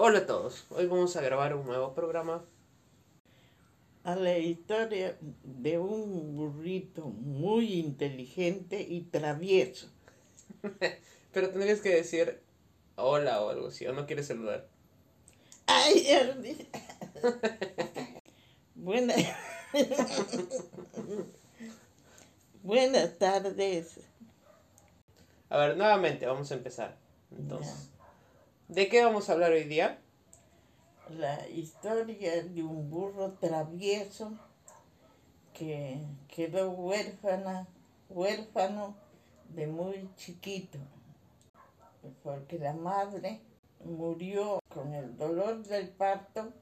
Hola a todos, hoy vamos a grabar un nuevo programa. A la historia de un burrito muy inteligente y travieso. Pero tendrías que decir hola o algo así, o no quieres saludar. Ay, ya olvidé. Buena- Buenas tardes. A ver, nuevamente vamos a empezar. Entonces, ¿de qué vamos a hablar hoy día? La historia de un burro travieso que quedó huérfana, huérfano de muy chiquito, porque la madre murió con el dolor del parto,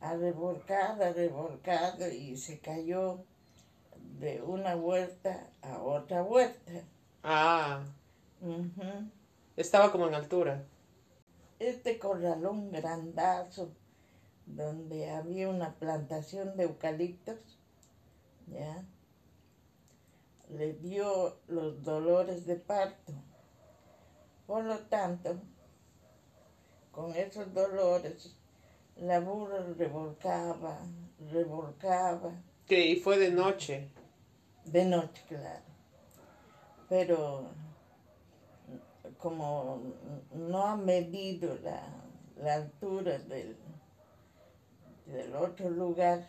revolcada, revolcado y se cayó de una huerta a otra huerta. Ah, Ujú. estaba como en altura. Este corralón grandazo donde había una plantación de eucaliptos, ¿ya? Le dio los dolores de parto. Por lo tanto, con esos dolores, la burra revolcaba, revolcaba, Que y fue de noche. de noche, claro. Pero como no ha medido la, la altura del, del otro lugar,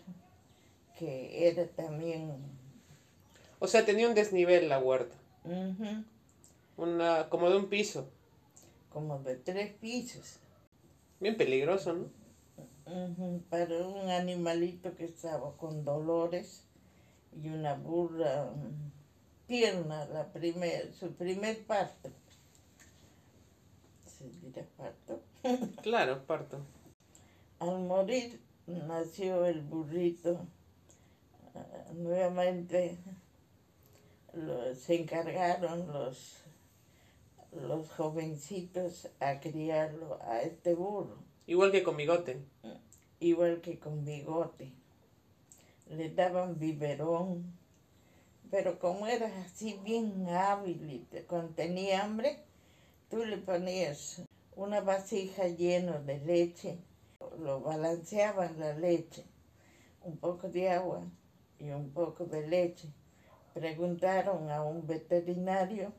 que era también O sea, tenía un desnivel la huerta. Una, como de un piso. como de tres pisos, Bien peligroso, ¿no? para un animalito que estaba con dolores y una burra mm, tierna, la primer, su primer parto. ¿Se dirá parto? Claro, parto. Al morir nació el burrito. Ah, nuevamente lo- se encargaron los, los jovencitos a criarlo a este burro, Igual que con bigote. igual que con bigote. Le daban biberón, pero como era así bien hábil y cuando tenía hambre, tú le ponías una vasija llena de leche, lo balanceaban la leche, un poco de agua y un poco de leche. Preguntaron a un veterinario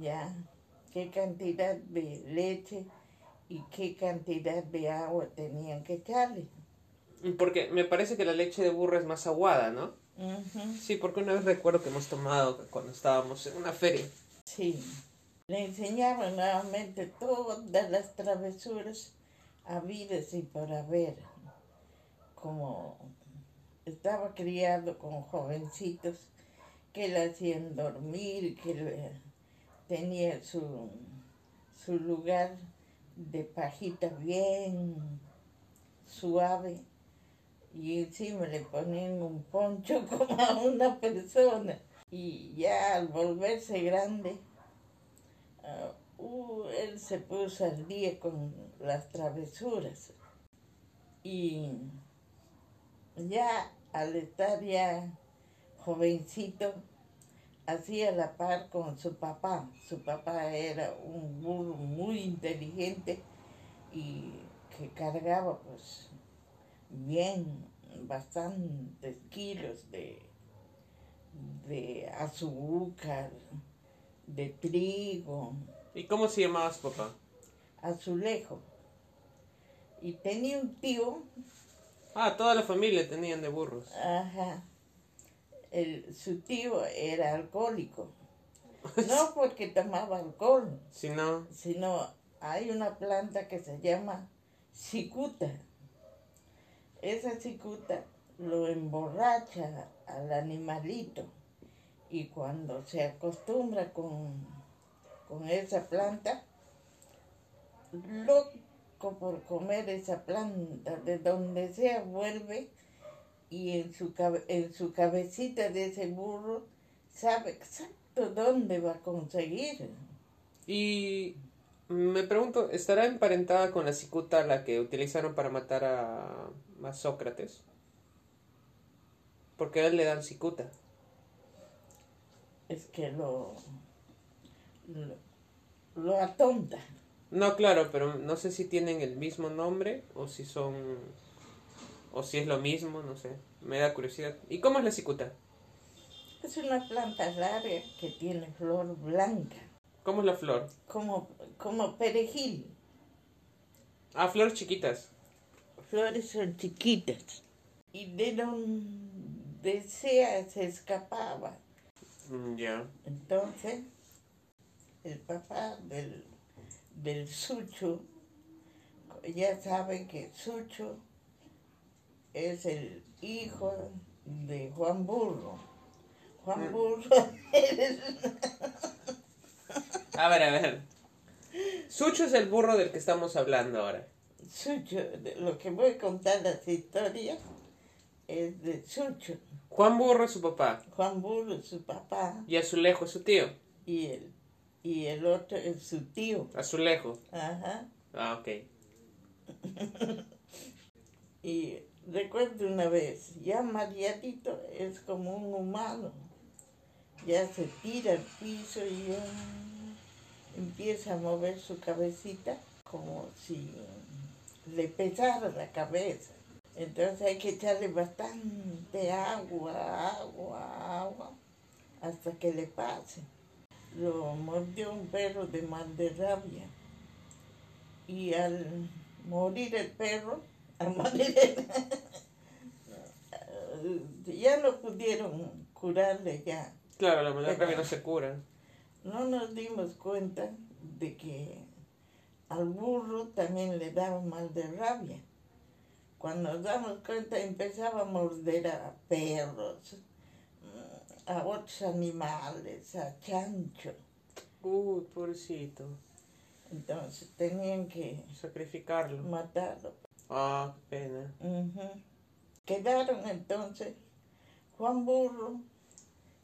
ya qué cantidad de leche y qué cantidad de agua tenían que echarle. Porque me parece que la leche de burro es más aguada, ¿no? Sí, porque una vez recuerdo que hemos tomado cuando estábamos en una feria. Sí, le enseñaban nuevamente todas las travesuras habidas y por haber. Como estaba criado con jovencitos que le hacían dormir, que tenía su, su lugar de pajita bien suave y encima le ponían un poncho como a una persona. Y ya al volverse grande, uh, él se puso al día con las travesuras. Y ya al estar ya jovencito, hacía la par con su papá. Su papá era un burro muy inteligente y que cargaba pues bien bastantes kilos de, de azúcar, de trigo, ¿Y cómo se llamaba su papá? azulejo. Y tenía un tío, Ah, toda la familia tenían de burros. ajá, el- su tío era alcohólico. No porque tomaba alcohol, Si no, sino hay una planta que se llama cicuta. Esa cicuta lo emborracha al animalito y cuando se acostumbra con, con esa planta, loco por comer esa planta, de donde sea vuelve y en su, en su cabecita de ese burro sabe exacto dónde va a conseguir. Y me pregunto, ¿estará emparentada con la cicuta la que utilizaron para matar a, a Sócrates? Porque a él le dan cicuta. es que lo, lo, lo atonta. No, claro, pero no sé si tienen el mismo nombre o si son... o si es lo mismo, no sé. Me da curiosidad. ¿Y cómo es la cicuta? Es una planta larga que tiene flor blanca, ¿Cómo es la flor? como, como perejil. Ah, flores chiquitas. Flores son chiquitas. Y de donde sea se escapaba. Mm, ya. Entonces, el papá del, del Sucho, ya saben que Sucho es el hijo de Juan Burro. Juan Mm. Burro es A ver, a ver. Sucho es el burro del que estamos hablando ahora. Sucho. Lo que voy a contar las historias es de Sucho. Juan Burro es su papá. Juan Burro es su papá Y Azulejo es su tío. y el, y el otro es su tío. Azulejo. Ajá. Ah, ok. Y recuerdo una vez, ya Mariatito es como un humano. Ya se tira al piso y ya empieza a mover su cabecita como si le pesara la cabeza. Entonces hay que echarle bastante agua, agua, agua, hasta que le pase. Lo mordió un perro de mal de rabia. Y al morir el perro, al morir el- ya no pudieron curarle ya. Claro, la mala rabia no se cura. No nos dimos cuenta de que al burro también le daba mal de rabia. Cuando nos damos cuenta empezaba a morder a perros, a otros animales, a chancho. Uy, pobrecito. Entonces tenían que Sacrificarlo. matarlo. Ah, qué pena. Ujú. Quedaron entonces Juan Burro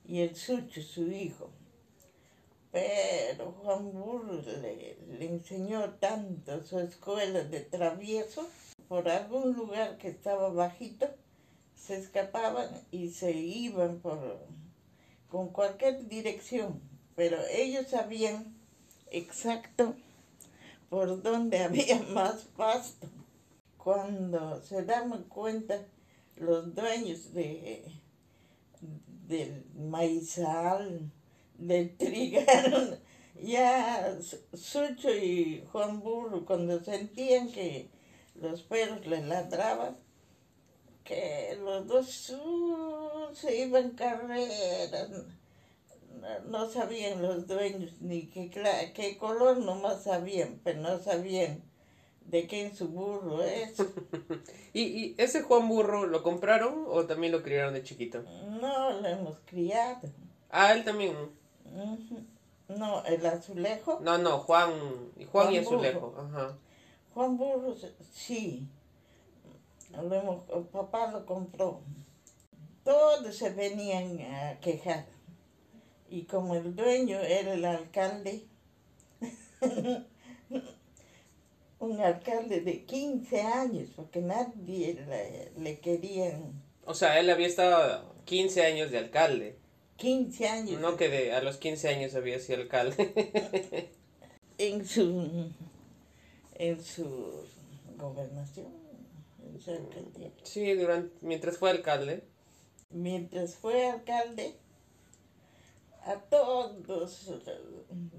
y el Sucho, su hijo. Pero Juan Burro le, le enseñó tanto su escuela de travieso, por algún lugar que estaba bajito, se escapaban y se iban por, con cualquier dirección, pero ellos sabían exacto por dónde había más pasto. Cuando se daban cuenta los dueños de, del maizal, del trigal, ya Sucho y Juan Burro, cuando sentían que los perros les ladraban, que los dos uh, se iban carreras, no, no sabían los dueños ni qué, qué color nomás sabían, pero no sabían de quién su burro es. ¿Y, ¿Y ese Juan Burro lo compraron o también lo criaron de chiquito? No lo hemos criado. Ah, él también. No, el azulejo. No, no, Juan. y Juan, y Juan Azulejo. Ajá. Juan Burro, sí. Lo hemos- el papá lo compró. Todos se venían a quejar. Y como el dueño era el alcalde, un alcalde de 15 años, porque nadie le, le querían O sea, él había estado 15 años de alcalde. 15 años No que de, a los 15 años había sido alcalde. en su en su gobernación, en su alcaldía. sí, durante, mientras fue alcalde. Mientras fue alcalde, a todos,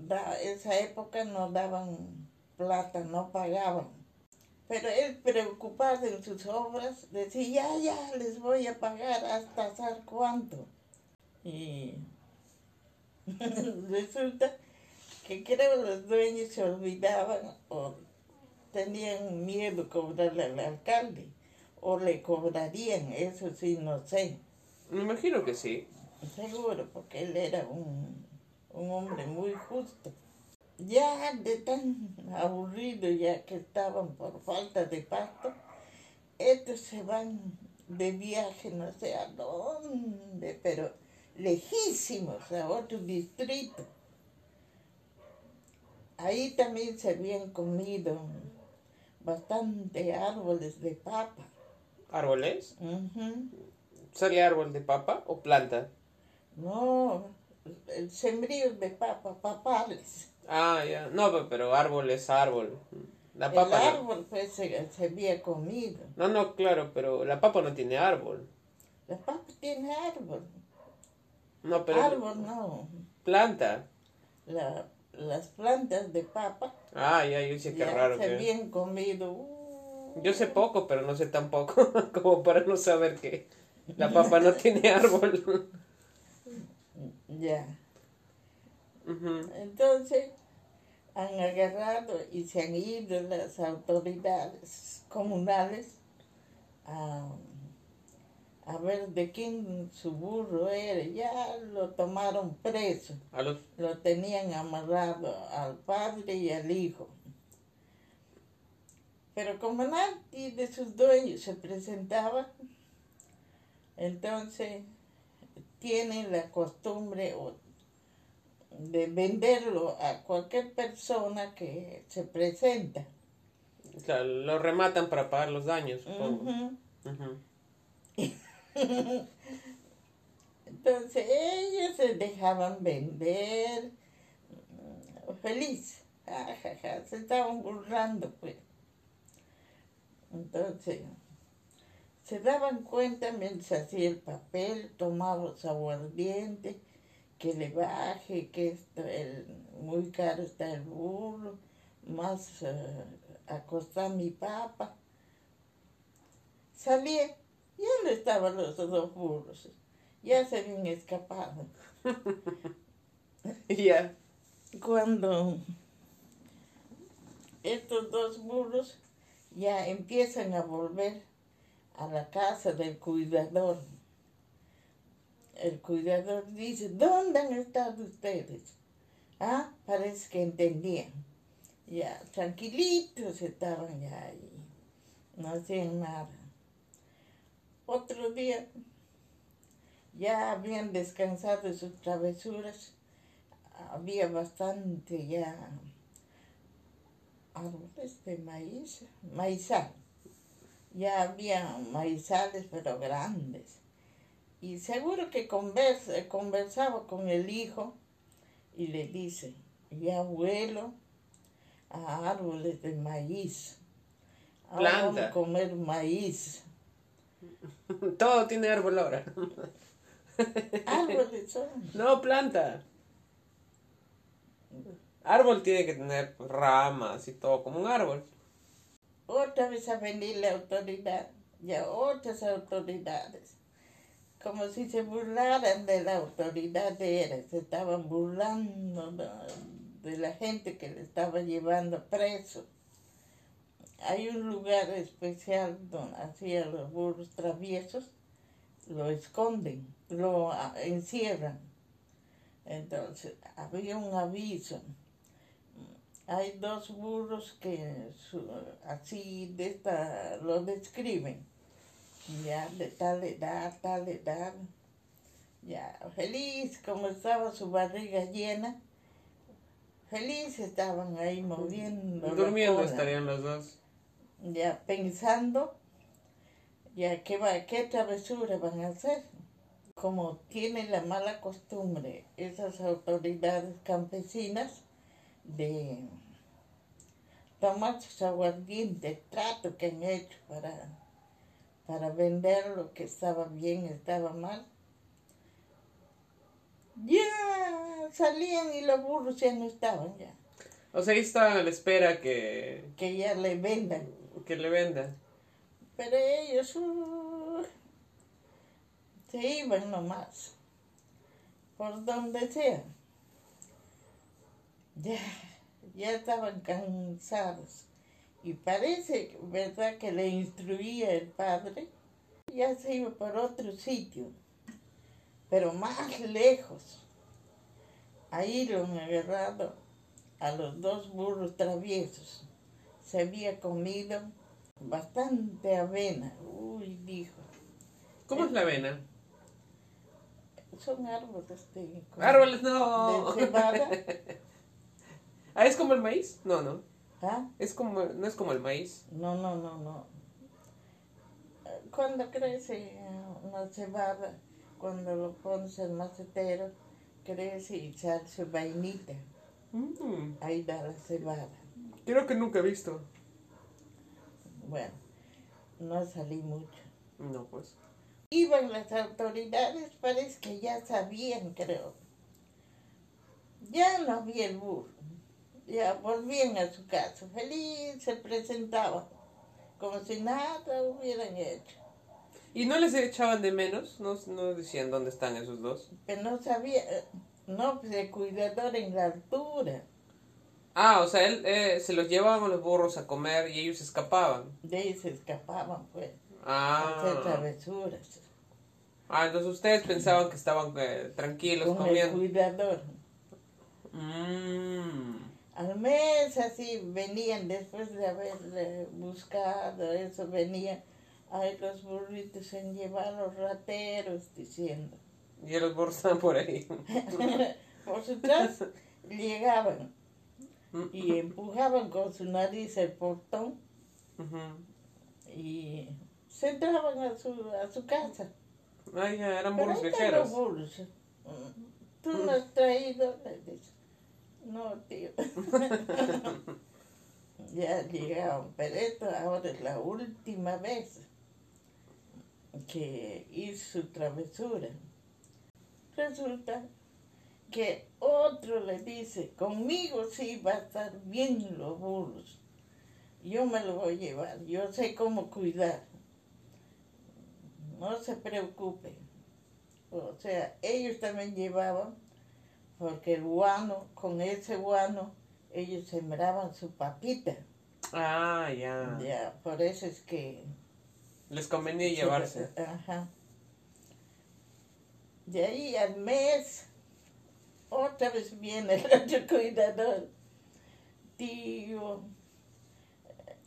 da, esa época no daban plata, no pagaban. Pero él preocupado en sus obras decía, ya, ya, les voy a pagar hasta saber cuánto. Y resulta que creo los dueños se olvidaban o tenían miedo cobrarle al alcalde o le cobrarían, eso sí, no sé. Me imagino que sí. Seguro, porque él era un, un hombre muy justo. Ya de tan aburrido ya que estaban por falta de pasto, estos se van de viaje no sé a dónde, pero lejísimos a otro distrito. Ahí también se habían comido bastante árboles de papa. ¿Árboles? Ujú. ¿Sale árbol de papa o planta? No, el sembrío de papa, papales. Ah, ya. No, pe- pero árbol es árbol. La El papa no. árbol pues se, se había comido. No, no, claro, pero la papa no tiene árbol. La papa tiene árbol. No, pero árbol no. planta. La- las plantas de papa Ah, ya, yo sé qué ya raro se que... habían comido. Uh, Yo sé poco, pero no sé tan poco como para no saber que la papa no tiene árbol. Ya. Entonces han agarrado y se han ido las autoridades comunales a, a ver de quién su burro era. Ya lo tomaron preso. Lo tenían amarrado al padre y al hijo. Pero como nadie de sus dueños se presentaba, entonces tienen la costumbre de venderlo a cualquier persona que se presenta. o sea, lo rematan para pagar los daños, supongo. Entonces ellos se dejaban vender mm, feliz. Ja, ja, ja, Se estaban burlando, pues. Entonces, se daban cuenta mientras hacía el papel, tomaba su aguardiente, que le baje, que esto, el, muy caro está el burro, más a costar mi papa. Salía, ya no estaban los dos burros, ya se habían escapado. Ya. Cuando estos dos burros ya empiezan a volver a la casa del cuidador, el cuidador dice, ¿dónde han estado ustedes? Ah, parece que entendían. Ya, tranquilitos estaban ya ahí, no hacían nada. Otro día ya habían descansado de sus travesuras, había bastante ya árboles de maíz, maizal. Ya había maizales, pero grandes. Y seguro que conversa, conversaba con el hijo y le dice, ya vuelo a árboles de maíz. Ahora vamos Planta. a comer maíz. Todo tiene árbol ahora. Árboles son. No, planta. Árbol tiene que tener ramas y todo, como un árbol. Otra vez a venir la autoridad, ya otras autoridades, como si se burlaran de la autoridad de él, se estaban burlando de, la gente que le estaba llevando preso. Hay un lugar especial donde hacían los burros traviesos, lo esconden, lo encierran. Entonces, había un aviso. Hay dos burros que su- así de esta lo describen. Ya de tal edad, tal edad. Ya feliz como estaba su barriga llena. Feliz estaban ahí moviendo. Durmiendo estarían los dos. ya pensando ya qué va qué travesura van a hacer como tienen la mala costumbre esas autoridades campesinas de tomar sus aguardientes trato que han hecho para para vender lo que estaba bien estaba mal ya salían y los burros ya no estaban ya O sea, ahí está a la espera que, que ya le vendan que le vendan. Pero ellos uh, se iban nomás, por donde sea. Ya, ya estaban cansados. Y parece, ¿verdad?, que le instruía el padre, ya se iba por otro sitio, pero más lejos. Ahí lo han agarrado a los dos burros traviesos. Se había comido bastante avena. Uy, dijo. ¿Cómo es la avena? Son árboles de... Árboles, no. De cebada. Ah, ¿es como el maíz? No, no. ¿Ah? Es como, no es como el maíz. No, no, no, no. Cuando crece una cebada, cuando lo pones en macetero, crece y sale su vainita. Mm, ahí da la cebada. creo que nunca he visto. Bueno, no salí mucho. No, pues. Iban las autoridades, parece que ya sabían, creo. Ya no había el burro. Ya volvían a su casa, feliz, se presentaban, como si nada hubieran hecho. ¿Y no les echaban de menos? ¿No, no decían dónde están esos dos? Pero no sabía, no, pues el cuidador en la altura. Ah, o sea, él, eh, se los llevaban a los burros a comer y ellos escapaban. De ahí se escapaban, pues, a hacer Ah, travesuras. ah entonces ustedes pensaban que estaban eh, tranquilos Con el comiendo. cuidador. Mm. Al mes así venían después de haber buscado eso, venían, ay los burritos se han llevado los rateros diciendo. Y los burros estaban por ahí. Por detrás llegaban Mm. y empujaban con su nariz el portón y se entraban a su, a su casa. Ay, ya, eran burros están viajeros. burros. Mm, Tú no has traído. No, tío. ya llegaron, pero esto ahora es la última vez que hizo su travesura. Resulta que otro le dice, conmigo sí va a estar bien los burros. Yo me lo voy a llevar, yo sé cómo cuidar. No se preocupe. O sea, ellos también llevaban, porque el guano, con ese guano, ellos sembraban su papita. Ah, ya. Ya, por eso es que... Les convenía llevarse. Ajá. De ahí al mes, otra vez viene el otro cuidador. Tío,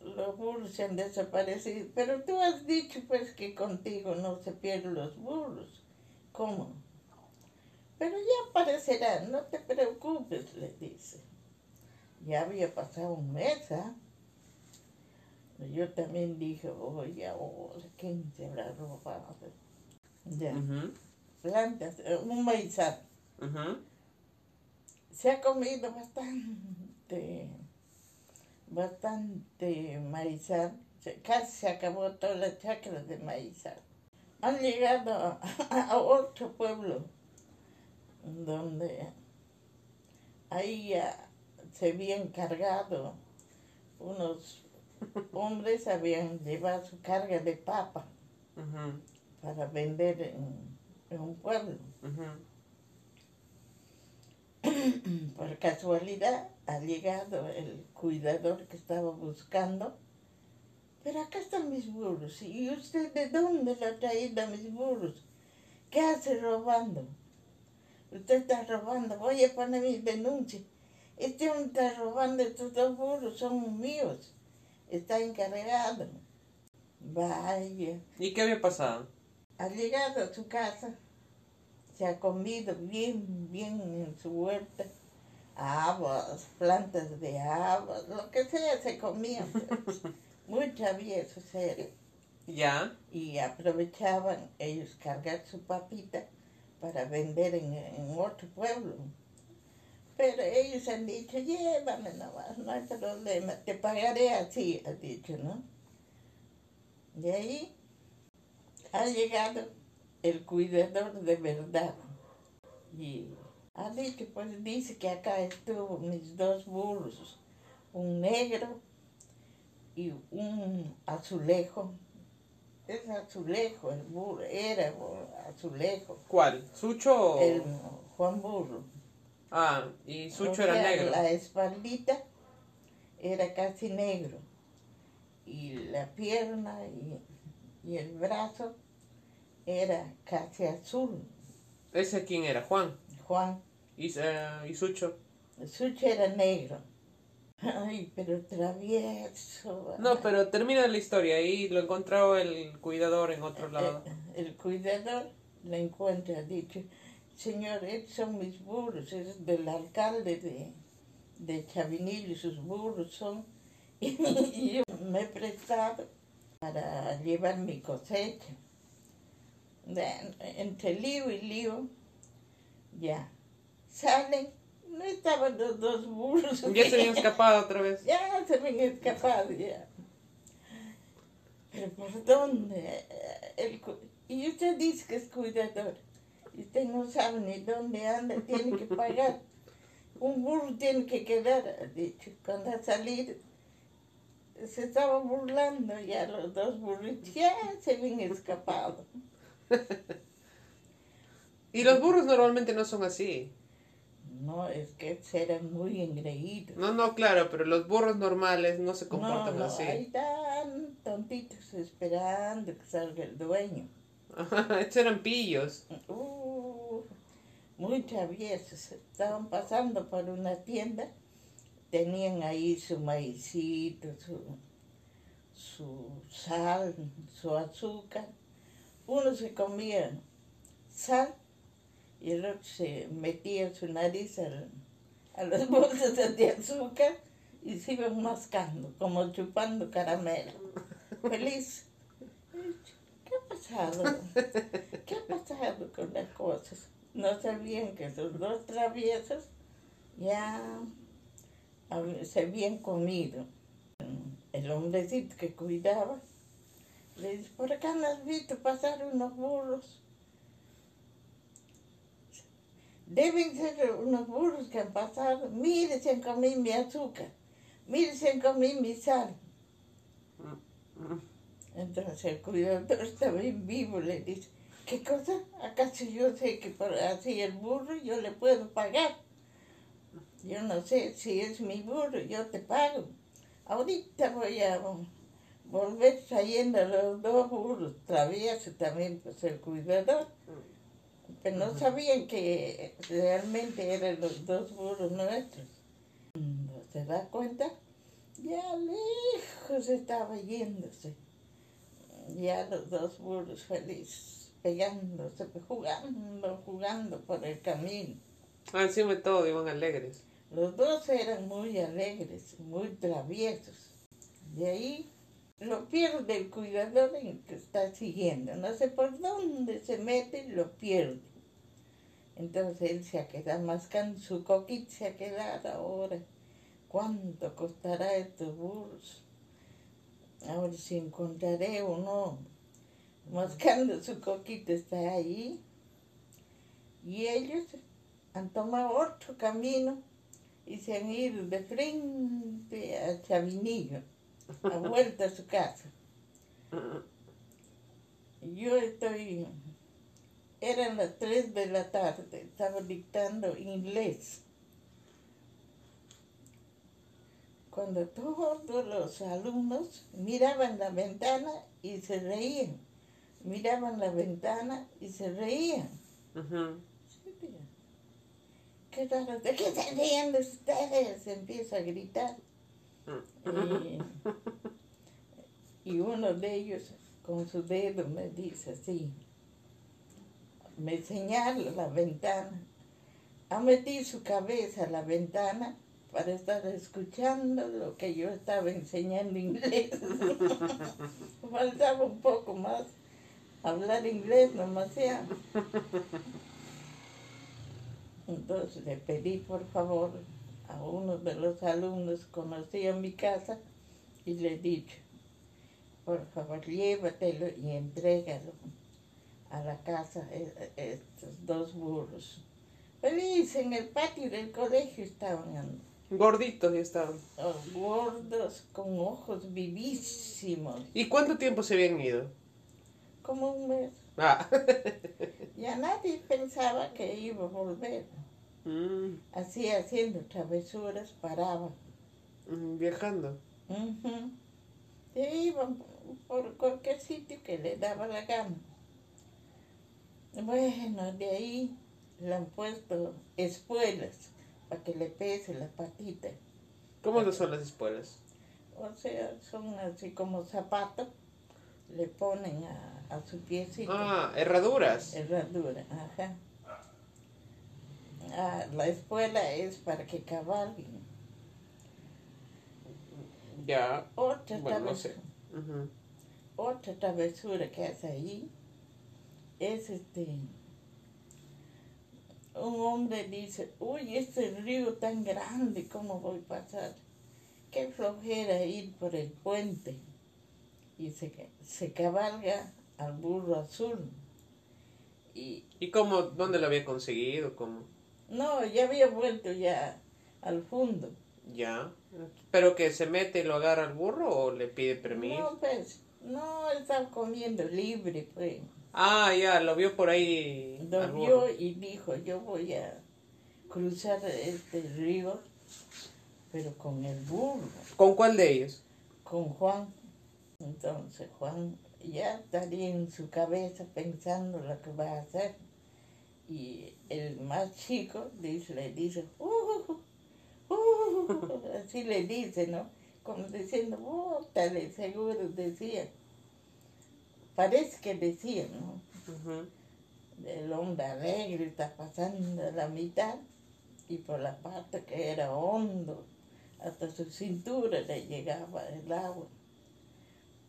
los burros se han desaparecido. Pero tú has dicho pues que contigo no se pierden los burros. ¿Cómo? Pero ya aparecerán, no te preocupes, le dice. Ya había pasado un mes, ¿ah? Yo también dije, oye, ahora, ¿quién se habrá robado? Ya, plantas, eh, un maizal. Se ha comido bastante, bastante maizal. Casi se acabó toda la chacra de maizal. Han llegado a, a otro pueblo donde ahí se habían cargado unos hombres habían llevado su carga de papa para vender en, en un pueblo. Por casualidad ha llegado el cuidador que estaba buscando. Pero acá están mis burros. ¿Y usted de dónde le ha traído a mis burros? ¿Qué hace robando? Usted está robando. Voy a poner mi denuncia. Este hombre está robando. Estos dos burros son míos. Está encargado. Vaya. ¿Y qué había pasado? Ha llegado a su casa, se ha comido bien, bien en su huerta, habas, plantas de habas, lo que sea se comía. pues. Muy traviesos eran. Ya. Y aprovechaban ellos cargar su papita para vender en, en otro pueblo. Pero ellos han dicho, llévame nomás, no hay problema, te pagaré así, ha dicho, ¿no? De ahí ha llegado el cuidador de verdad. Y ha dicho, pues dice que acá estuvo mis dos burros, un negro y un azulejo. Es azulejo, el burro, era azulejo. ¿Cuál? ¿Sucho o...? El Juan Burro. Ah, y O Sucho era negro. La espaldita era casi negro. Y la pierna y, y el brazo era casi azul. ¿Ese quién era? Juan. Juan, ¿Y, eh, y Sucho? Sucho era negro. Ay, pero travieso. No, pero termina la historia. Ahí lo encontró el cuidador en otro lado. Eh, El cuidador le encuentra, ha dicho, señor, estos son mis burros, es del alcalde de, de Chavinillo, sus burros son, y yo me he prestado para llevar mi cosecha. De- entre lío y lío, ya, salen no estaban los dos burros. Ya se habían escapado otra vez. Ya se habían escapado, ya. Pero ¿por dónde? El cu- y usted dice que es cuidador. Y usted no sabe ni dónde anda, tiene que pagar. Un burro tiene que quedar, ha dicho. Cuando ha salido, se estaba burlando ya los dos burritos. Ya se habían escapado. Y los burros normalmente no son así. No, es que eran muy engreídos. No, no, claro, pero los burros normales no se No, comportan no, así. ahí están tontitos esperando que salga el dueño. Estos eran pillos. Uh, muy traviesos. Estaban pasando por una tienda, tenían ahí su maicito, su, su sal, su azúcar. Uno se comía sal y otro se metía su nariz al- a las bolsas de azúcar y se iban mascando, como chupando caramelo. Feliz. ¿Qué ha pasado? ¿Qué ha pasado con las cosas? No sabían que esos dos traviesos ya se habían comido. El hombrecito que cuidaba le dice, por acá no has visto pasar unos burros. Deben ser unos burros que han pasado. Mire, se han comido mi azúcar. Mire, se han mi sal. Entonces el cuidador estaba en vivo, le dice, ¿qué cosa? ¿Acaso yo sé que por así el burro yo le puedo pagar? Yo no sé si es mi burro, yo te pago. Ahorita voy a volver trayendo los dos burros, traviesos también, pues el cuidador. Pero no sabían que realmente eran los dos burros nuestros. ¿No se da cuenta? Ya lejos estaba yéndose. Ya los dos burros felices, pegándose, jugando, jugando por el camino. Ah, Encima de todo iban alegres. Los dos eran muy alegres, muy traviesos. De ahí lo pierde el cuidador en que está siguiendo. No sé por dónde se mete, lo pierde. Entonces él se ha quedado mascando su coquita, se ha quedado ahora. ¿Cuánto costará estos burros? Ahora si encontraré o no. Mascando su coquita está ahí. Y ellos han tomado otro camino y se han ido de frente a Chavinillo, a vuelta a su casa. Yo estoy, eran las 3 de la tarde, estaba dictando inglés. Cuando todos los alumnos miraban la ventana y se reían, miraban la ventana y se reían. Qué raro, ¿de qué se ríen ustedes? Empieza a gritar. Y, y uno de ellos con su dedo me dice así, me señala la ventana. Ha metido su cabeza a la ventana para estar escuchando lo que yo estaba enseñando inglés. Faltaba un poco más hablar inglés, demasiado. Entonces le pedí por favor a uno de los alumnos, conocía mi casa, y le he dicho, por favor llévatelo y entrégalo a la casa eh, eh, estos dos burros. Feliz, en el patio del colegio estaban Gorditos ya estaban. oh, gordos, con ojos vivísimos, ¿Y cuánto tiempo se habían ido? como un mes. Ah. Ya nadie pensaba que iba a volver. Mm, Así haciendo travesuras paraba. mm, viajando. Ujú. Se iban por cualquier sitio que le daba la gana. Bueno, de ahí le han puesto espuelas para que le pese la patita. ¿Cómo son las espuelas? O sea, son así como zapatos, le ponen a, a su piecito. Ah, herraduras. Herradura, ajá. Ah, la espuela es para que cabalguen. Ya. Otra, Bueno, no otra travesura que hace ahí es este un hombre dice, uy, este río tan grande, ¿cómo voy a pasar? Qué flojera ir por el puente. Y se, se cabalga al burro azul. Y, ¿Y cómo, dónde lo había conseguido? ¿Cómo? no, ya había vuelto ya al fondo. Ya. ¿Pero que se mete y lo agarra al burro o le pide permiso? No, pues, no, estaba comiendo libre, pues. Ah, ya, lo vio por ahí. Lo al vio y dijo, yo voy a cruzar este río, pero con el burro, ¿Con cuál de ellos? con Juan. Entonces Juan ya estaría en su cabeza pensando lo que va a hacer. Y el más chico dice, le dice, "Uh, uh, uh", así le dice, ¿no? Como diciendo, bótale, seguro decía. Parece que decía, ¿no? Ujú. El hombre alegre está pasando la mitad y por la parte que era hondo, hasta su cintura le llegaba el agua.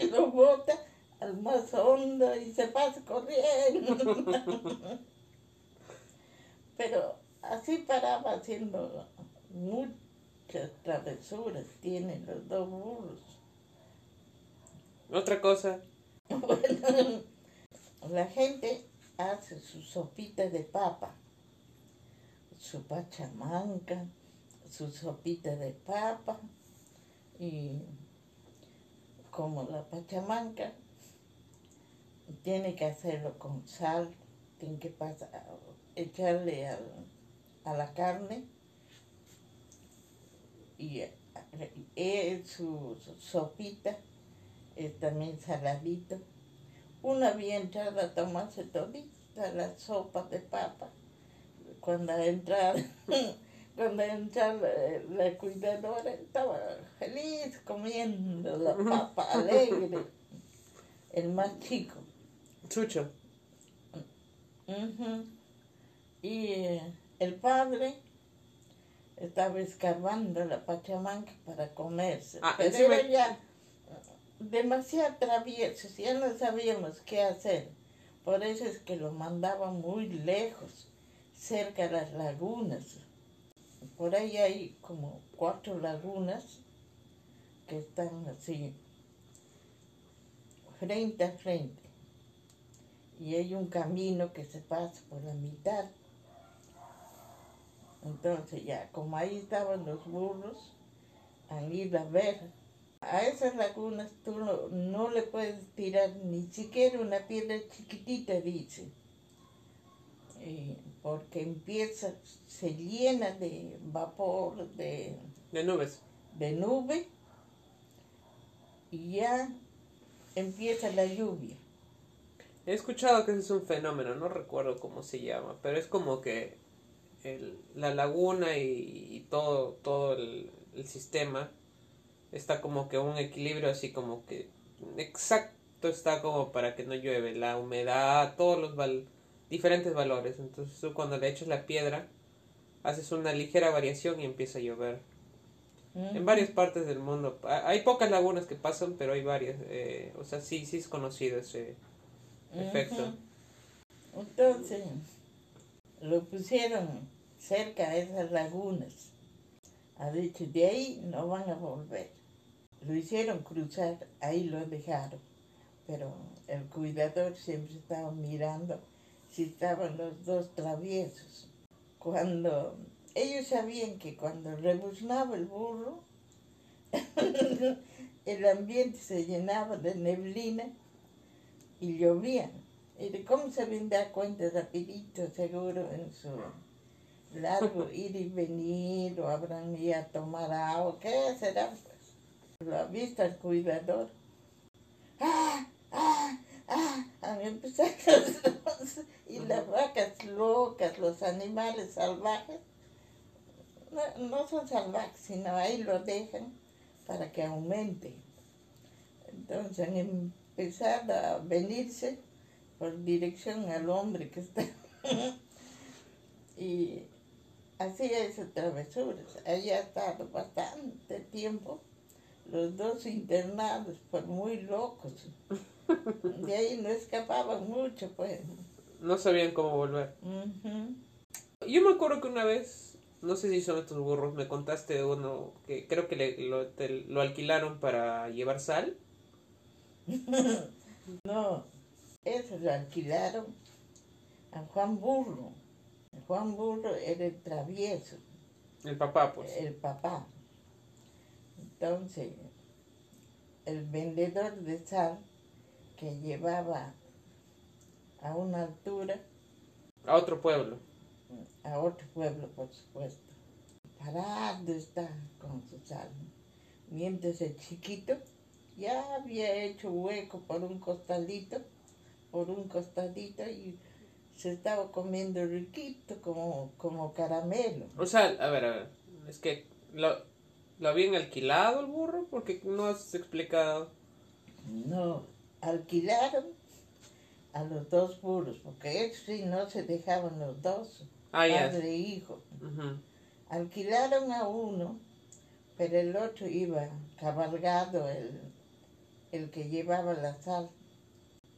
y lo bota al más hondo y se pasa corriendo. Pero así paraba haciendo muchas travesuras, tienen los dos burros. Otra cosa. Bueno, la gente hace su sopita de papa, su pachamanca, su sopita de papa y como la pachamanca tiene que hacerlo con sal, tiene que pasar, echarle al- a la carne y eh, su sopita es también saladito. Una bien echada tomarse todita la sopa de papa. Cuando entra, cuando entra la, la cuidadora, estaba feliz comiendo la papa alegre. El más chico. Chucho. Ujú. Y eh, el padre estaba escarbando la pachamanca para comerse. Ah, pero encima- era ya demasiado traviesos, ya no sabíamos qué hacer. Por eso es que lo mandaban muy lejos, cerca de las lagunas. Por ahí hay como cuatro lagunas que están así, frente a frente. Y hay un camino que se pasa por la mitad. Entonces ya, como ahí estaban los burros, han ido a ver. A esas lagunas tú no, no le puedes tirar ni siquiera una piedra chiquitita, dice. Eh, porque empieza, se llena de vapor, de, De nubes. de nube, y ya empieza la lluvia. He escuchado que ese es un fenómeno, no recuerdo cómo se llama, pero es como que el- la laguna y, y todo, todo el, el sistema está como que un equilibrio así como que exacto está como para que no llueve, la humedad, todos los val- diferentes valores. Entonces tú cuando le echas la piedra haces una ligera variación y empieza a llover. En varias partes del mundo. Ha- Hay pocas lagunas que pasan, pero hay varias. eh, o sea, sí, sí es conocido ese efecto. Entonces, lo pusieron cerca de esas lagunas. Ha dicho, de ahí no van a volver. Lo hicieron cruzar, ahí lo dejaron. Pero el cuidador siempre estaba mirando si estaban los dos traviesos. Cuando ellos sabían que cuando rebuznaba el burro, el ambiente se llenaba de neblina y llovía. Y de cómo se habían dado cuenta rapidito, seguro, en su largo ir y venir, o habrán ido a tomar agua, ¿qué será? Ha visto el cuidador. ¡Ah! ¡Ah! ¡Ah! Han empezado los- y las vacas locas, los animales salvajes, no, no son salvajes, sino ahí lo dejan para que aumente. Entonces han empezado a venirse por dirección al hombre que está. y hacía esas travesuras. Allá ha estado bastante tiempo, los dos internados por muy locos. De ahí no escapaban mucho, pues. No sabían cómo volver. Yo me acuerdo que una vez, no sé si son estos burros, me contaste uno que creo que le- lo, te- lo alquilaron para llevar sal. No, eso lo alquilaron a Juan Burro. Juan Burro era el travieso, El papá, pues. el papá. Entonces, el vendedor de sal que llevaba a una altura A otro pueblo. a otro pueblo, por supuesto. Parado está con su sal. Mientras el chiquito ya había hecho hueco por un costadito, por un costadito y se estaba comiendo riquito como, como caramelo. O sea, a ver, a ver. Es que lo, lo habían alquilado el burro porque no has explicado. No, alquilaron a los dos burros, porque ellos sí no se dejaban los dos, Ah, padre e hijo. Alquilaron a uno, pero el otro iba cabalgado, el, el que llevaba la sal.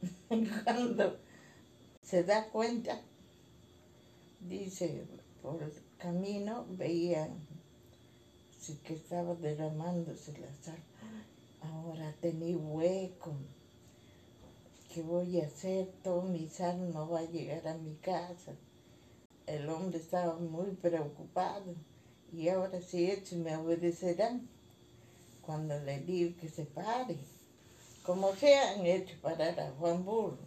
Cuando se da cuenta, dice, por el camino veía sí que estaba derramándose la sal. Ahora tenía hueco. ¿Qué voy a hacer? Todo mi sal no va a llegar a mi casa. El hombre estaba muy preocupado. Y ahora sí, ellos me obedecerán cuando le digo que se pare. Como sea, han hecho parar a Juan Burro.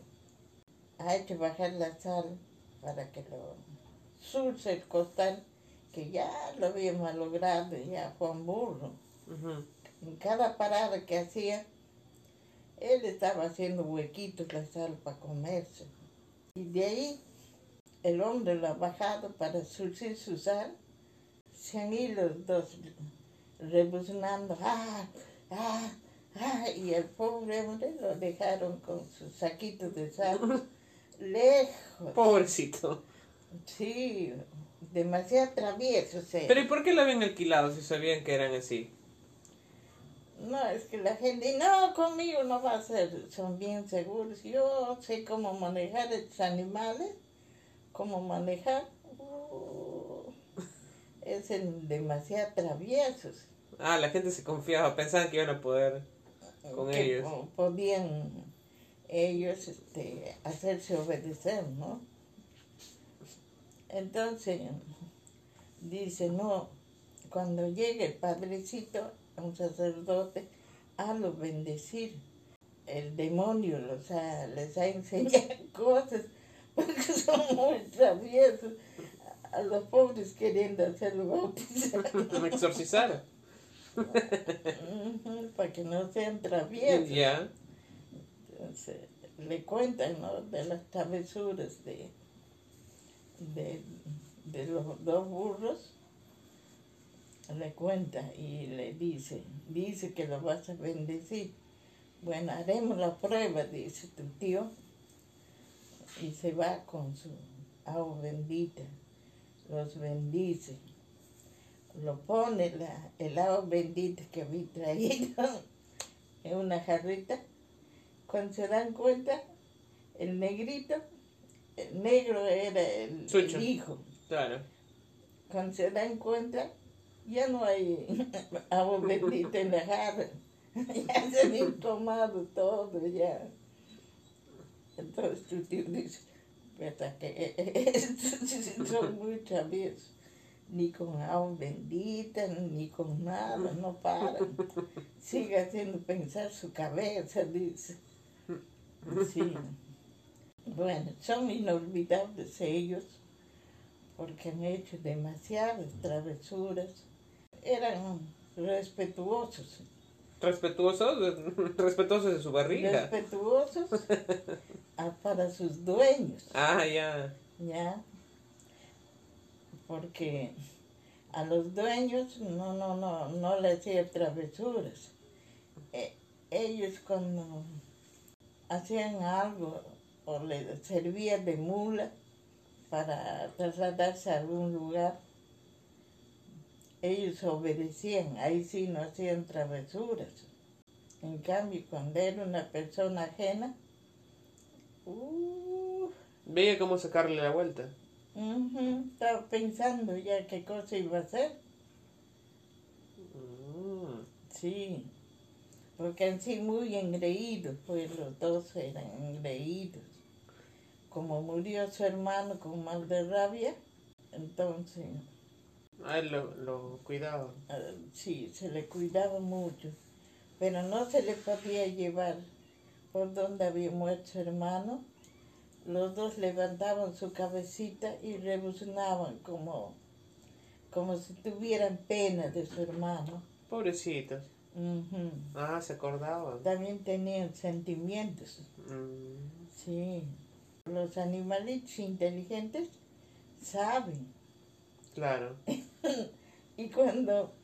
Ha hecho bajar la sal para que lo surce el costal, que ya lo había malogrado ya Juan Burro. En cada parada que hacía, él estaba haciendo huequitos la sal para comerse. Y de ahí el hombre lo ha bajado para surcir su sal. Se han ido los dos rebuznando. ¡Ah! ¡Ah! ¡Ah! Y el pobre hombre lo dejaron con sus saquitos de sal lejos. Pobrecito. Sí, demasiado travieso. se- Pero ¿y por qué lo habían alquilado si sabían que eran así? No, es que la gente, no, conmigo no va a ser, son bien seguros. Yo sé cómo manejar estos animales, cómo manejar. uh, es demasiado traviesos. Ah, la gente se confiaba, pensaban que iban a poder. Con que ellos. po- podían ellos este, hacerse obedecer, ¿no? Entonces, dice, no, cuando llegue el padrecito, un sacerdote, hazlo bendecir. El demonio los ha, les ha enseñado cosas porque son muy traviesos. A los pobres queriendo hacerlo bautizar Exorcizar. Para que no sean traviesos. Ya. Entonces, le cuentan ¿no? de las travesuras de, de, de los dos burros. Le cuenta y le dice, dice que lo vas a bendecir. Bueno, haremos la prueba, dice tu tío. Y se va con su agua bendita. Los bendice. Lo pone la, el agua bendita que había traído en una jarrita cuando se dan cuenta, el negrito, el negro era el, hijo. Claro. Cuando se dan cuenta, ya no hay agua bendita en la jarra. Ya se habían tomado todo, ya. Entonces tu tío dice, "Verdad que estos son muy traviesos. Ni con agua bendita, ni con nada, no paran. Sigue haciendo pensar su cabeza, dice. Sí. Bueno, son inolvidables ellos porque han hecho demasiadas travesuras. Eran respetuosos, Respetuosos, respetuosos de su barriga. respetuosos a- para sus dueños, Ah, ya. ¿ya? Porque a los dueños no, no, no, no le hacían travesuras. E- ellos cuando hacían algo o le servía de mula para trasladarse a algún lugar, ellos obedecían, ahí sí no hacían travesuras. En cambio, cuando era una persona ajena, uh, Veía cómo sacarle la vuelta. Ujú, Estaba pensando ya qué cosa iba a hacer. Mm. Sí, porque han sido muy engreídos, pues los dos eran engreídos. Como murió su hermano con mal de rabia, entonces A él lo, lo cuidaba. ah, sí, se le cuidaba mucho, pero no se le podía llevar por donde había muerto su hermano. Los dos levantaban su cabecita y rebuznaban como, como si tuvieran pena de su hermano. Pobrecitos. Ah, se acordaban. También tenían sentimientos. Mm. Sí. Los animalitos inteligentes saben. Claro. Y cuando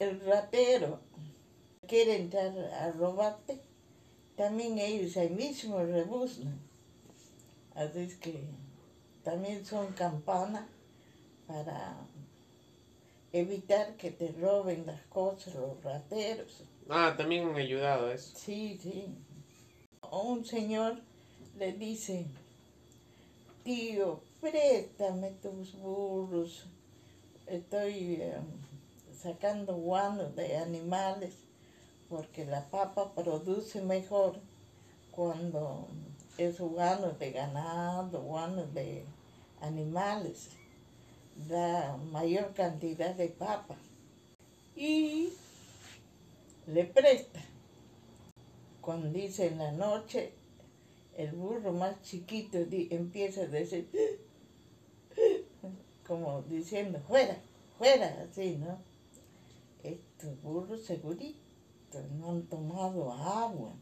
el ratero quiere entrar a robarte, también ellos ahí mismo rebuznan. Así es que también son campanas para evitar que te roben las cosas los rateros. Ah, también han ayudado a eso. Sí, sí. Un señor le dice, tío, préstame tus burros. Estoy eh, sacando guanos de animales porque la papa produce mejor cuando es guano de ganado, guano de animales. Da mayor cantidad de papa. Y le presta. Cuando dice en la noche, el burro más chiquito di- empieza a decir, como diciendo, fuera, fuera, así, ¿no? Estos burros seguritos no han tomado agua.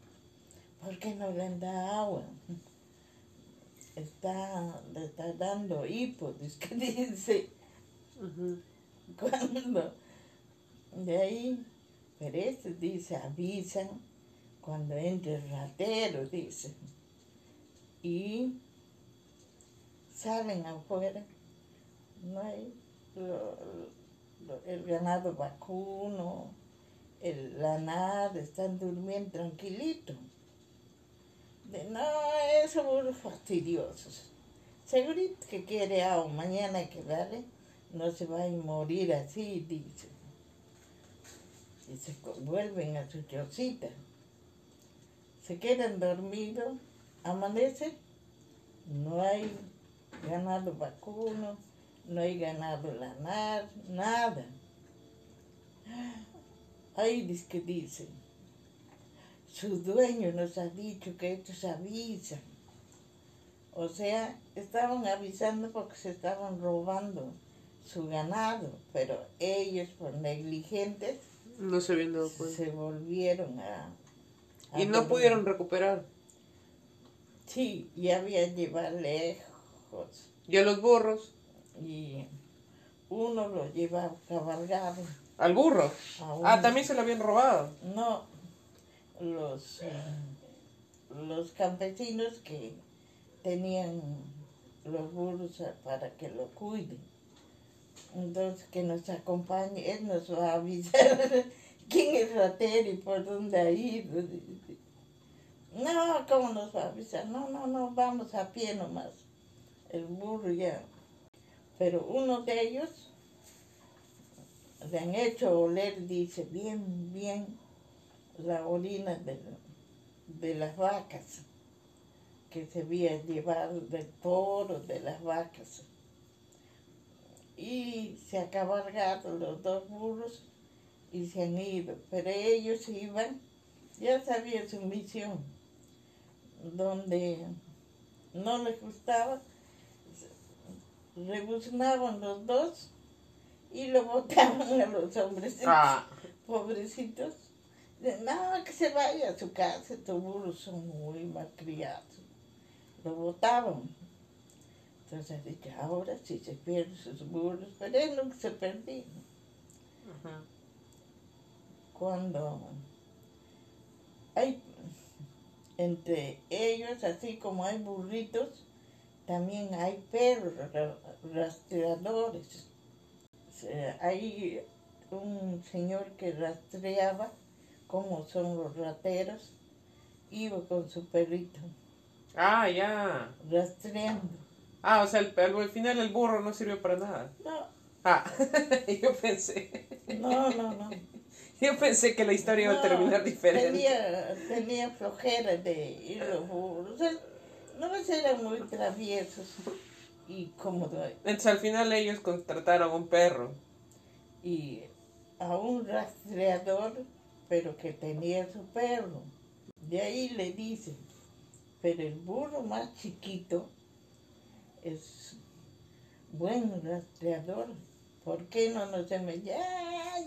¿Por qué no le han dado agua? Está, le está dando hipo, es que dice, cuando de ahí, pero eso dice, avisan cuando entre el ratero, dice, y salen afuera, no hay el ganado vacuno, el lanar, están durmiendo tranquilito. De, no, esos burros fastidiosos. Segurito que quiere agua, mañana que darle, no se va a morir así, dice. Y se vuelven a su chocita. Se quedan dormidos, amanece, no hay ganado vacuno, no hay ganado lanar, nada. Ay, dice que dicen, su dueño nos ha dicho que estos avisan. O sea, estaban avisando porque se estaban robando su ganado, pero ellos por negligentes No se habían dado cuenta. se volvieron a... a Y no pudieron recuperar. Sí, y había llevar lejos. Y a los burros. Y uno lo llevaba cabalgado. Al burro. Ah, también se lo habían robado. No, los, eh, los campesinos que tenían los burros para que lo cuiden. Entonces, que nos acompañe, él nos va a avisar quién es ratero y por dónde ha ido. No, ¿cómo nos va a avisar? No, no, no, vamos a pie nomás. El burro ya. Pero uno de ellos le han hecho oler, dice, bien, bien, la orina de, de las vacas que se había llevado del toro, de las vacas. Y se ha cabalgado los dos burros y se han ido, pero ellos iban, ya sabían su misión, donde no les gustaba, rebuznaban los dos y lo botaban a los hombres Ah, pobrecitos. De, no, que se vaya a su casa, estos burros son muy malcriados. Lo botaban. Entonces dije, ahora sí se pierden sus burros, pero él nunca se perdía. ujú. Cuando hay entre ellos, así como hay burritos, también hay perros ra- rastreadores. Hay un señor que rastreaba cómo son los rateros, iba con su perrito. Ah, ya. rastreando. Ah, o sea, al- al final el burro no sirvió para nada. No, Ah, yo pensé. no, no, no. Yo pensé que la historia iba a No, terminar diferente. Tenía, tenía flojera de ir los burros. Eh, No eran muy traviesos. Y como Entonces al final ellos contrataron un perro. y a un rastreador, pero que tenía su perro. De ahí le dice, pero el burro más chiquito es buen rastreador. ¿Por qué no nos hemos... Ya,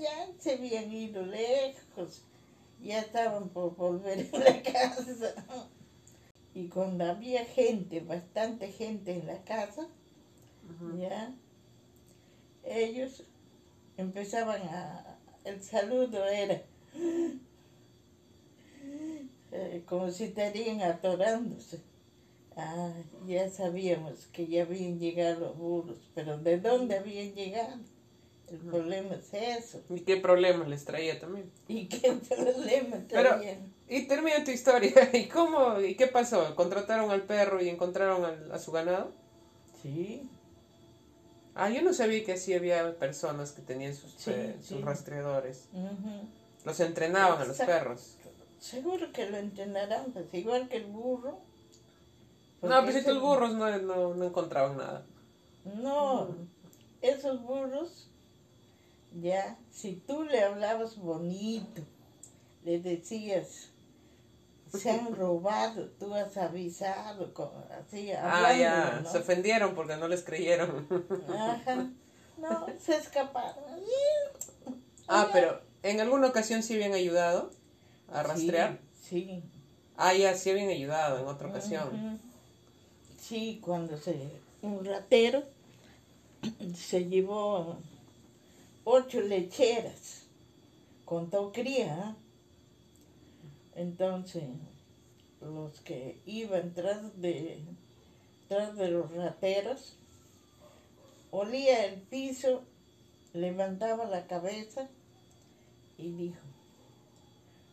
ya se habían ido lejos. Ya estaban por volver a la casa. Y cuando había gente, bastante gente en la casa, ya, ellos empezaban a... El saludo era eh, como si estarían atorándose. Ah, ya sabíamos que ya habían llegado los burros, pero ¿de dónde habían llegado? El problema es eso. ¿Y qué problemas les traía también? ¿Y qué problema Pero- traían? Y termina tu historia. ¿Y cómo? ¿Y qué pasó? ¿Contrataron al perro y encontraron al- a su ganado? Sí, Ah, yo no sabía que así había personas que tenían sus, Sí, eh, sus rastreadores. Los entrenaban a los perros. seguro que lo entrenarán, pues igual que el burro. No, pues los burros no, no, no encontraban nada. No, esos burros, ya, si tú le hablabas bonito, le decías, se han robado, tú has avisado, así, Ah, ya. ¿no? Se ofendieron porque no les creyeron. Ajá, no, se escaparon. ah, pero en alguna ocasión sí habían ayudado a rastrear. Sí, Ah, ya, sí habían ayudado en otra ocasión. Sí, cuando se, un ratero se llevó ocho lecheras con todo cría. Entonces, los que iban tras de, tras de los rateros, olía el piso, levantaba la cabeza y dijo,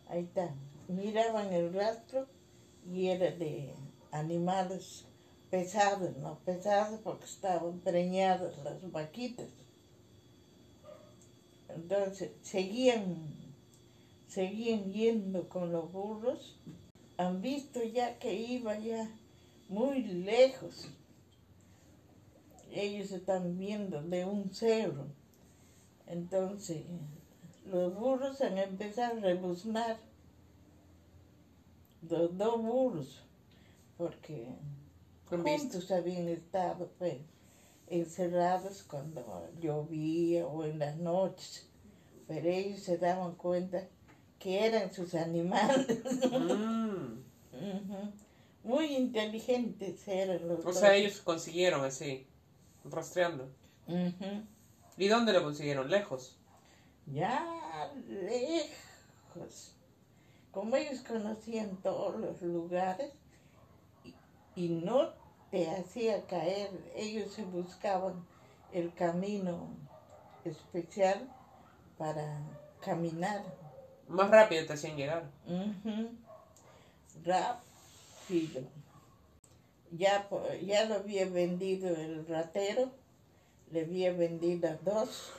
ahí está, miraban el rastro y era de animales pesados, no pesados porque estaban preñadas las vaquitas. Entonces seguían, seguían yendo con los burros. Han visto ya que iba ya muy lejos. Ellos están viendo de un cerro. Entonces los burros han empezado a rebuznar. Los dos burros, porque juntos habían estado pues, encerrados cuando llovía o en las noches, pero ellos se daban cuenta que eran sus animales. Mm. Muy inteligentes eran los O dos. sea, ellos consiguieron así, rastreando. ¿Y dónde lo consiguieron? Lejos. Ya lejos. Como ellos conocían todos los lugares y, y no te hacía caer, ellos se buscaban el camino especial para caminar. Más rápido te hacían llegar. Rápido. Ya, ya lo había vendido el ratero, le había vendido a dos.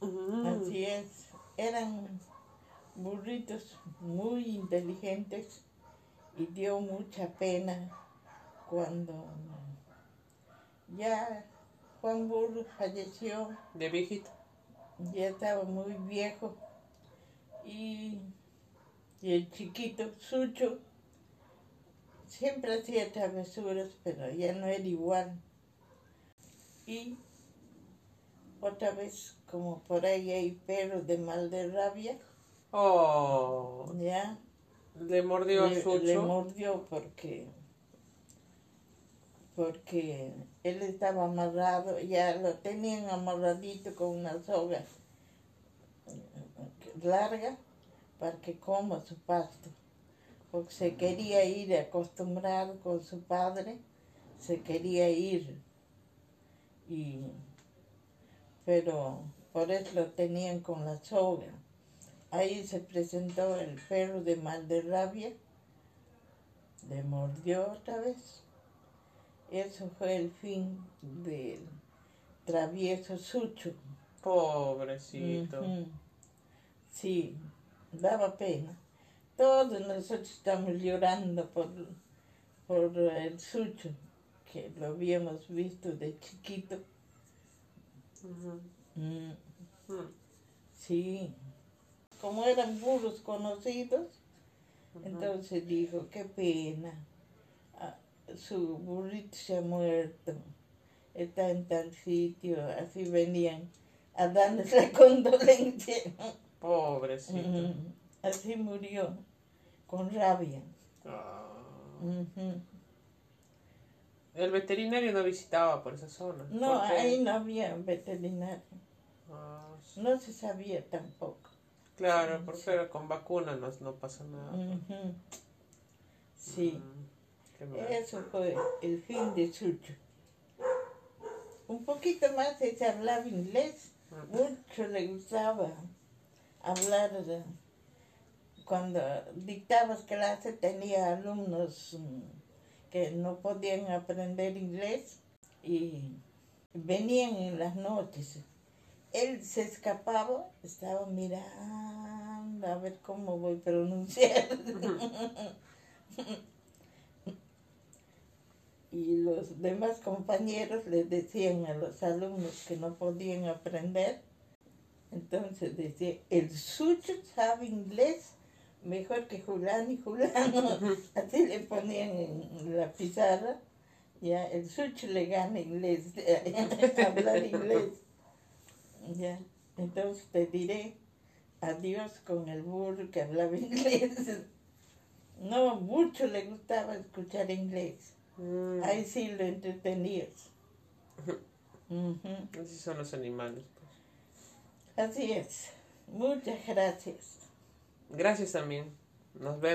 Mm. Así es, eran burritos muy inteligentes y dio mucha pena cuando ya Juan Burro falleció, De viejito. ya estaba muy viejo y, y el chiquito Sucho siempre hacía travesuras, pero ya no era igual. Y otra vez, como por ahí hay perros de mal de rabia, Oh, ya le mordió a Sucho. le mordió porque porque él estaba amarrado, ya lo tenían amarradito con una soga eh, larga para que coma su pasto, porque se quería ir acostumbrado con su padre, se quería ir, y, pero por eso lo tenían con la soga. Ahí se presentó el perro de Malderrabia le mordió otra vez. Eso fue el fin del travieso Sucho. Pobrecito. Sí, daba pena. Todos nosotros estamos llorando por, por el Sucho, que lo habíamos visto de chiquito. Mm, Mm. sí, como eran burros conocidos, entonces dijo, qué pena, su burrito se ha muerto, está en tal sitio, así venían a darles la condolencia. Pobrecito. Así murió, con rabia. Ah. El veterinario no visitaba por esa zona. No, ¿Por ahí no había veterinario, Ah, sí. no se sabía tampoco. Claro, porque con vacuna no, no pasa nada. Ujú. Sí, Mm. Eso fue el fin de Sucho. Un poquito más se hablaba inglés, mucho le gustaba hablar. Cuando dictabas clase tenía alumnos mm, que no podían aprender inglés y venían en las noches. Él se escapaba, estaba mirando a ver cómo voy a pronunciar. y los demás compañeros les decían a los alumnos que no podían aprender. Entonces decía, el sucho sabe inglés mejor que Julano y Julano. Así le ponían en la pizarra. Ya, el sucho le gana inglés, hablar inglés. Ya, entonces te diré adiós con el burro que hablaba inglés. No, mucho le gustaba escuchar inglés. Mm, Ahí sí lo entretenías. Ujú. Así son los animales. pues. Así es. Muchas gracias. Gracias también. Nos vemos.